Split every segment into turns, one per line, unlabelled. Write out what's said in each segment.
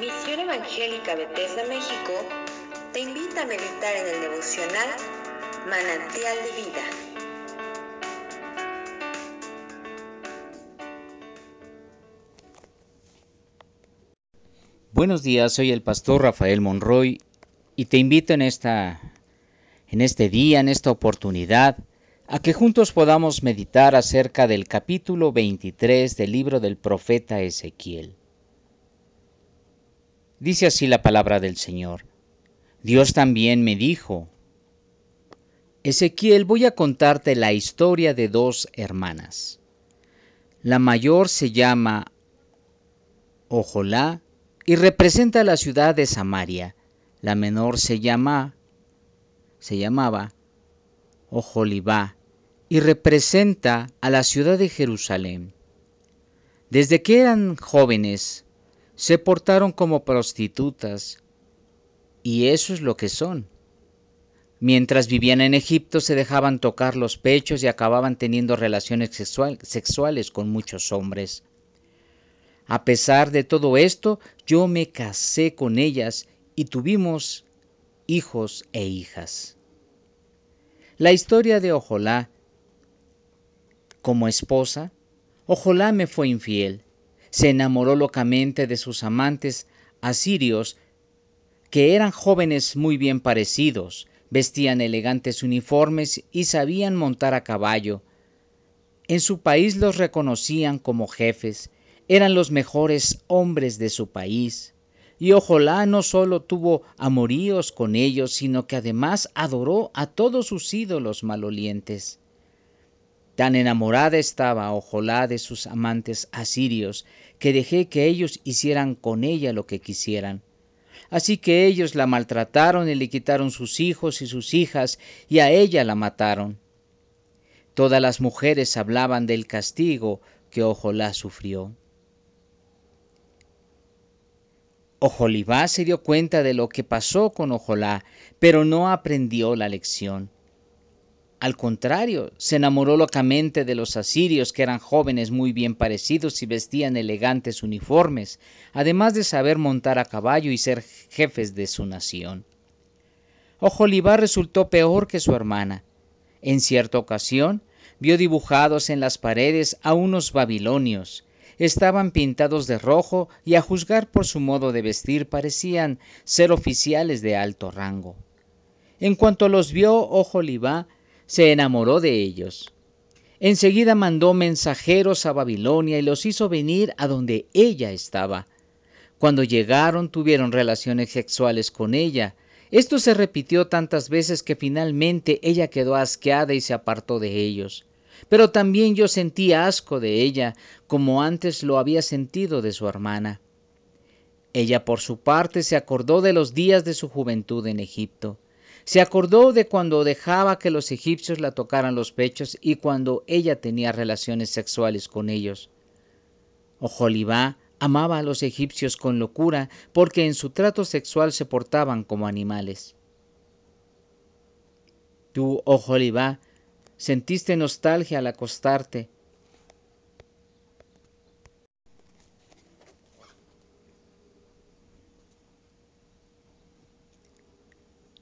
Misión Evangélica Bethesda México te invita a meditar en el devocional Manantial de Vida.
Buenos días, soy el pastor Rafael Monroy y te invito en esta en este día, en esta oportunidad, a que juntos podamos meditar acerca del capítulo 23 del libro del profeta Ezequiel. Dice así la palabra del Señor. Dios también me dijo, Ezequiel, voy a contarte la historia de dos hermanas. La mayor se llama Ojolá y representa la ciudad de Samaria. La menor se llama se llamaba Ojolibá y representa a la ciudad de Jerusalén. Desde que eran jóvenes, se portaron como prostitutas, y eso es lo que son. Mientras vivían en Egipto se dejaban tocar los pechos y acababan teniendo relaciones sexuales con muchos hombres. A pesar de todo esto, yo me casé con ellas y tuvimos hijos e hijas. La historia de Ojolá como esposa, Ojolá me fue infiel. Se enamoró locamente de sus amantes asirios, que eran jóvenes muy bien parecidos, vestían elegantes uniformes y sabían montar a caballo. En su país los reconocían como jefes, eran los mejores hombres de su país. Y Ojolá no solo tuvo amoríos con ellos, sino que además adoró a todos sus ídolos malolientes. Tan enamorada estaba Ojolá de sus amantes asirios, que dejé que ellos hicieran con ella lo que quisieran. Así que ellos la maltrataron y le quitaron sus hijos y sus hijas, y a ella la mataron. Todas las mujeres hablaban del castigo que Ojolá sufrió. Ojolibá se dio cuenta de lo que pasó con Ojolá, pero no aprendió la lección. Al contrario, se enamoró locamente de los asirios, que eran jóvenes muy bien parecidos y vestían elegantes uniformes, además de saber montar a caballo y ser jefes de su nación. Ojolibá resultó peor que su hermana. En cierta ocasión, vio dibujados en las paredes a unos babilonios, estaban pintados de rojo y a juzgar por su modo de vestir parecían ser oficiales de alto rango. En cuanto los vio, Ojolibá se enamoró de ellos. Enseguida mandó mensajeros a Babilonia y los hizo venir a donde ella estaba. Cuando llegaron tuvieron relaciones sexuales con ella. Esto se repitió tantas veces que finalmente ella quedó asqueada y se apartó de ellos. Pero también yo sentí asco de ella, como antes lo había sentido de su hermana. Ella por su parte se acordó de los días de su juventud en Egipto. Se acordó de cuando dejaba que los egipcios la tocaran los pechos y cuando ella tenía relaciones sexuales con ellos. Ojolibá amaba a los egipcios con locura porque en su trato sexual se portaban como animales. Tú, Ojolibá, Sentiste nostalgia al acostarte.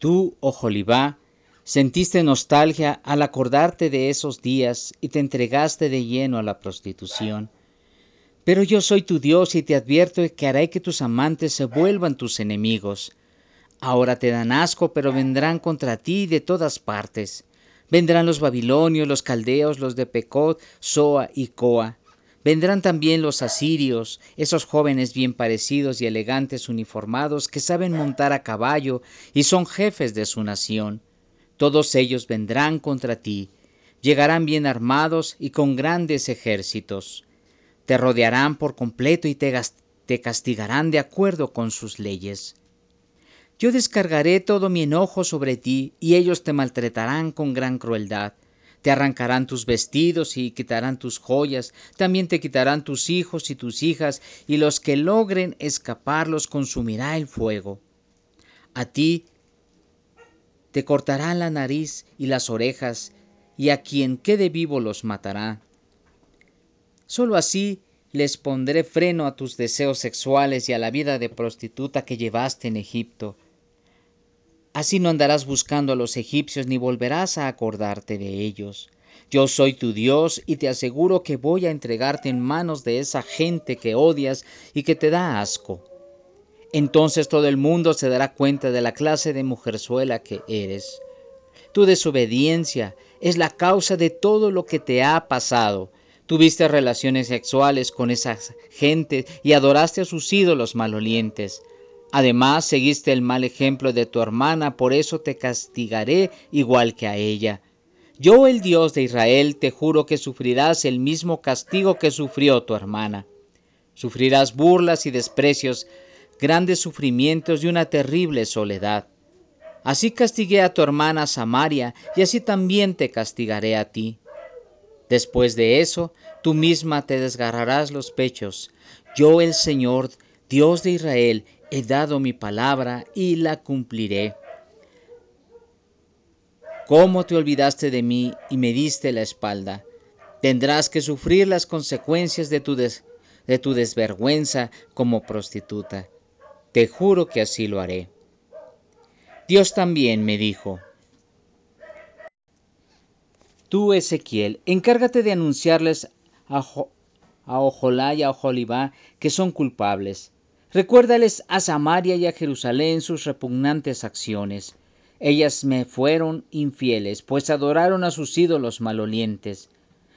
Tú, Ojolibá, sentiste nostalgia al acordarte de esos días y te entregaste de lleno a la prostitución. Pero yo soy tu Dios y te advierto que haré que tus amantes se vuelvan tus enemigos. Ahora te dan asco, pero vendrán contra ti de todas partes. Vendrán los babilonios, los caldeos, los de Pecot, Soa y Coa. Vendrán también los asirios, esos jóvenes bien parecidos y elegantes uniformados que saben montar a caballo y son jefes de su nación. Todos ellos vendrán contra ti, llegarán bien armados y con grandes ejércitos. Te rodearán por completo y te, te castigarán de acuerdo con sus leyes. Yo descargaré todo mi enojo sobre ti, y ellos te maltratarán con gran crueldad. Te arrancarán tus vestidos y quitarán tus joyas, también te quitarán tus hijos y tus hijas, y los que logren escapar los consumirá el fuego. A ti te cortarán la nariz y las orejas, y a quien quede vivo los matará. Solo así les pondré freno a tus deseos sexuales y a la vida de prostituta que llevaste en Egipto. Así no andarás buscando a los egipcios ni volverás a acordarte de ellos. Yo soy tu Dios y te aseguro que voy a entregarte en manos de esa gente que odias y que te da asco. Entonces todo el mundo se dará cuenta de la clase de mujerzuela que eres. Tu desobediencia es la causa de todo lo que te ha pasado. Tuviste relaciones sexuales con esa gente y adoraste a sus ídolos malolientes. Además, seguiste el mal ejemplo de tu hermana, por eso te castigaré igual que a ella. Yo, el Dios de Israel, te juro que sufrirás el mismo castigo que sufrió tu hermana. Sufrirás burlas y desprecios, grandes sufrimientos y una terrible soledad. Así castigué a tu hermana Samaria, y así también te castigaré a ti. Después de eso, tú misma te desgarrarás los pechos. Yo, el Señor, Dios de Israel, he dado mi palabra y la cumpliré. ¿Cómo te olvidaste de mí y me diste la espalda? Tendrás que sufrir las consecuencias de tu, de tu desvergüenza como prostituta. Te juro que así lo haré. Dios también me dijo, Tú, Ezequiel, encárgate de anunciarles a, a Ojolá y a Oholibá que son culpables. Recuérdales a Samaria y a Jerusalén sus repugnantes acciones ellas me fueron infieles, pues adoraron a sus ídolos malolientes.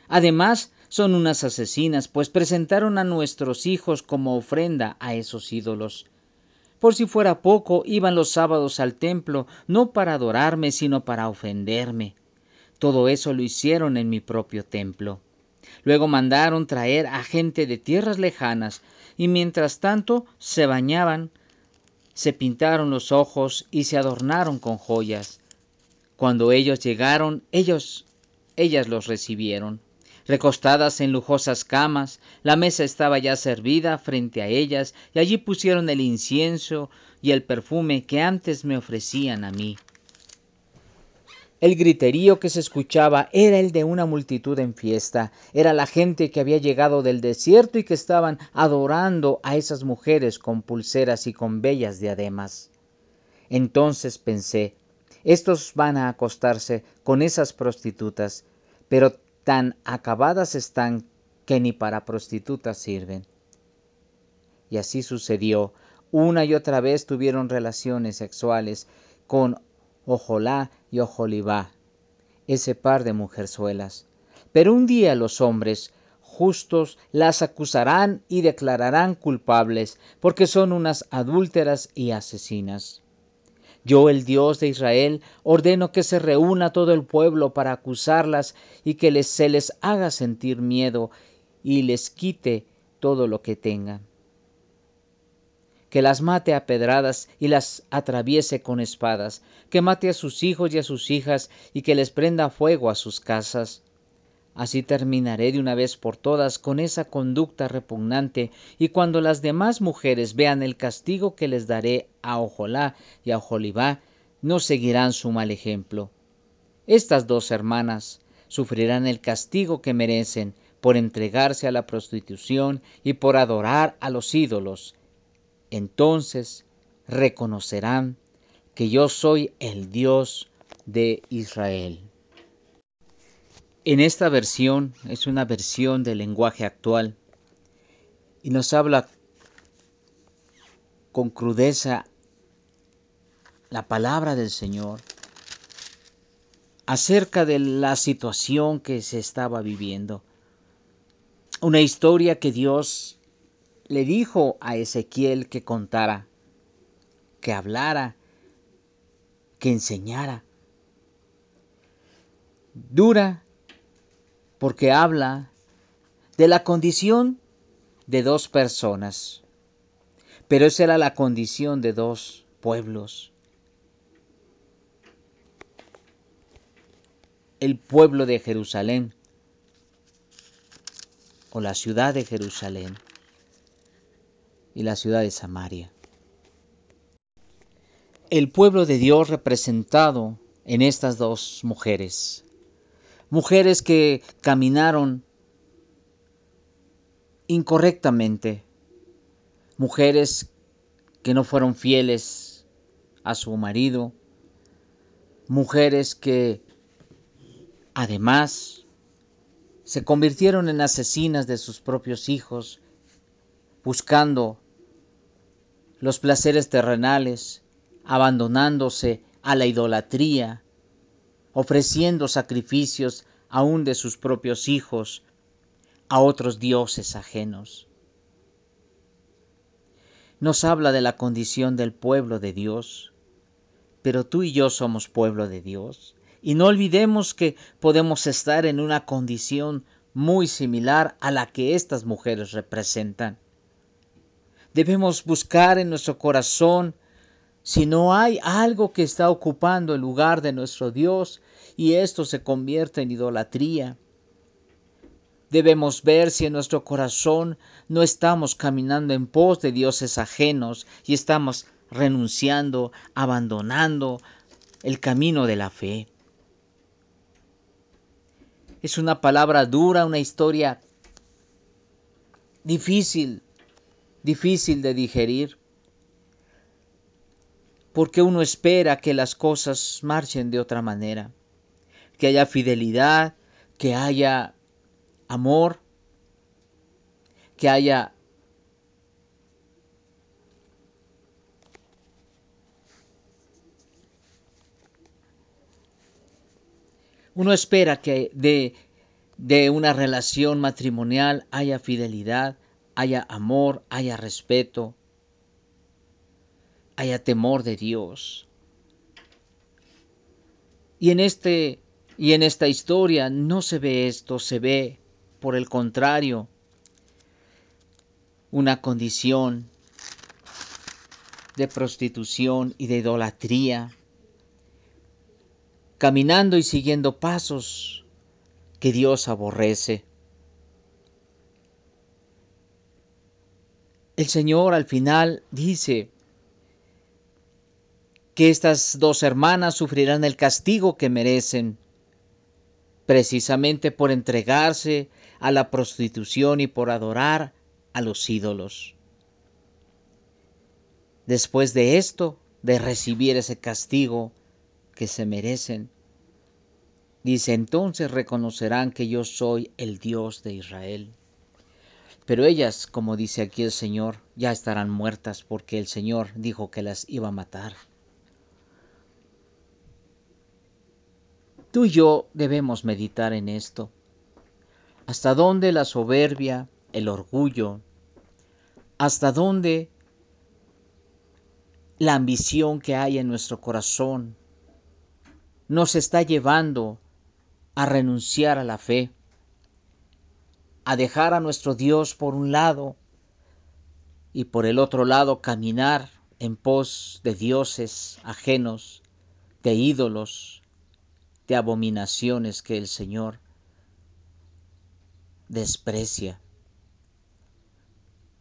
Además, son unas asesinas, pues presentaron a nuestros hijos como ofrenda a esos ídolos. Por si fuera poco, iban los sábados al templo, no para adorarme, sino para ofenderme. Todo eso lo hicieron en mi propio templo. Luego mandaron traer a gente de tierras lejanas, y mientras tanto se bañaban se pintaron los ojos y se adornaron con joyas. Cuando ellos llegaron, ellos, ellas los recibieron. Recostadas en lujosas camas, la mesa estaba ya servida frente a ellas, y allí pusieron el incienso y el perfume que antes me ofrecían a mí. El griterío que se escuchaba era el de una multitud en fiesta, era la gente que había llegado del desierto y que estaban adorando a esas mujeres con pulseras y con bellas diademas. Entonces pensé, estos van a acostarse con esas prostitutas, pero tan acabadas están que ni para prostitutas sirven. Y así sucedió. Una y otra vez tuvieron relaciones sexuales con Ojolá y ese par de mujerzuelas. Pero un día los hombres justos las acusarán y declararán culpables, porque son unas adúlteras y asesinas. Yo, el Dios de Israel, ordeno que se reúna todo el pueblo para acusarlas y que se les haga sentir miedo y les quite todo lo que tengan que las mate a pedradas y las atraviese con espadas, que mate a sus hijos y a sus hijas y que les prenda fuego a sus casas. Así terminaré de una vez por todas con esa conducta repugnante, y cuando las demás mujeres vean el castigo que les daré a Ojolá y a Ojolibá, no seguirán su mal ejemplo. Estas dos hermanas sufrirán el castigo que merecen por entregarse a la prostitución y por adorar a los ídolos, entonces reconocerán que yo soy el Dios de Israel. En esta versión es una versión del lenguaje actual y nos habla con crudeza la palabra del Señor acerca de la situación que se estaba viviendo. Una historia que Dios le dijo a Ezequiel que contara, que hablara, que enseñara. Dura porque habla de la condición de dos personas, pero esa era la condición de dos pueblos. El pueblo de Jerusalén o la ciudad de Jerusalén y la ciudad de Samaria. El pueblo de Dios representado en estas dos mujeres, mujeres que caminaron incorrectamente, mujeres que no fueron fieles a su marido, mujeres que además se convirtieron en asesinas de sus propios hijos, buscando los placeres terrenales, abandonándose a la idolatría, ofreciendo sacrificios aún de sus propios hijos a otros dioses ajenos. Nos habla de la condición del pueblo de Dios, pero tú y yo somos pueblo de Dios. Y no olvidemos que podemos estar en una condición muy similar a la que estas mujeres representan. Debemos buscar en nuestro corazón si no hay algo que está ocupando el lugar de nuestro Dios y esto se convierte en idolatría. Debemos ver si en nuestro corazón no estamos caminando en pos de dioses ajenos y estamos renunciando, abandonando el camino de la fe. Es una palabra dura, una historia difícil, difícil de digerir, porque uno espera que las cosas marchen de otra manera, que haya fidelidad, que haya amor, que haya Uno espera que de, de una relación matrimonial haya fidelidad, haya amor, haya respeto, haya temor de Dios. Y en este y en esta historia no se ve esto, se ve por el contrario una condición de prostitución y de idolatría caminando y siguiendo pasos que Dios aborrece. El Señor al final dice que estas dos hermanas sufrirán el castigo que merecen, precisamente por entregarse a la prostitución y por adorar a los ídolos. Después de esto, de recibir ese castigo, que se merecen. Dice, entonces reconocerán que yo soy el Dios de Israel. Pero ellas, como dice aquí el Señor, ya estarán muertas porque el Señor dijo que las iba a matar. Tú y yo debemos meditar en esto. ¿Hasta dónde la soberbia, el orgullo, hasta dónde la ambición que hay en nuestro corazón nos está llevando a renunciar a la fe, a dejar a nuestro Dios por un lado y por el otro lado caminar en pos de dioses ajenos, de ídolos, de abominaciones que el Señor desprecia.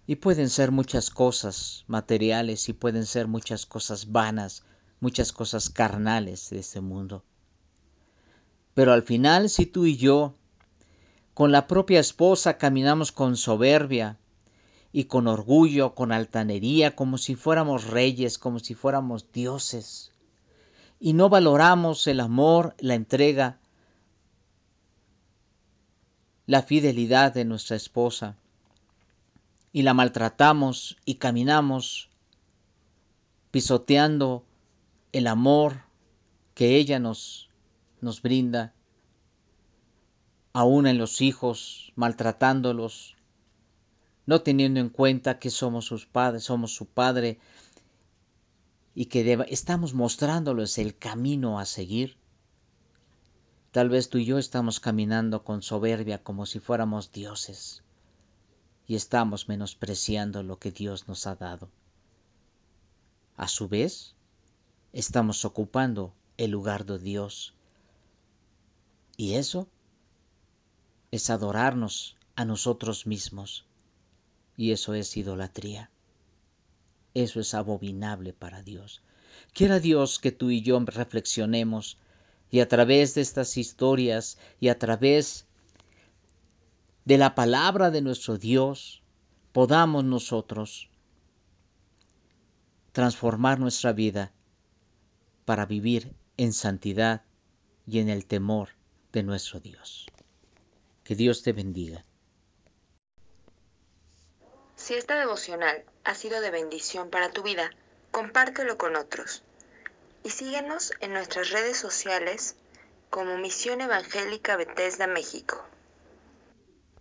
Y pueden ser muchas cosas materiales y pueden ser muchas cosas vanas muchas cosas carnales de este mundo. Pero al final, si tú y yo, con la propia esposa, caminamos con soberbia y con orgullo, con altanería, como si fuéramos reyes, como si fuéramos dioses, y no valoramos el amor, la entrega, la fidelidad de nuestra esposa, y la maltratamos y caminamos pisoteando el amor que ella nos, nos brinda, aún en los hijos, maltratándolos, no teniendo en cuenta que somos sus padres, somos su padre y que estamos mostrándoles el camino a seguir. Tal vez tú y yo estamos caminando con soberbia como si fuéramos dioses y estamos menospreciando lo que Dios nos ha dado. A su vez, estamos ocupando el lugar de Dios. Y eso es adorarnos a nosotros mismos. Y eso es idolatría. Eso es abominable para Dios. Quiera Dios que tú y yo reflexionemos y a través de estas historias y a través de la palabra de nuestro Dios, podamos nosotros transformar nuestra vida para vivir en santidad y en el temor de nuestro Dios. Que Dios te bendiga.
Si esta devocional ha sido de bendición para tu vida, compártelo con otros. Y síguenos en nuestras redes sociales como Misión Evangélica Bethesda México.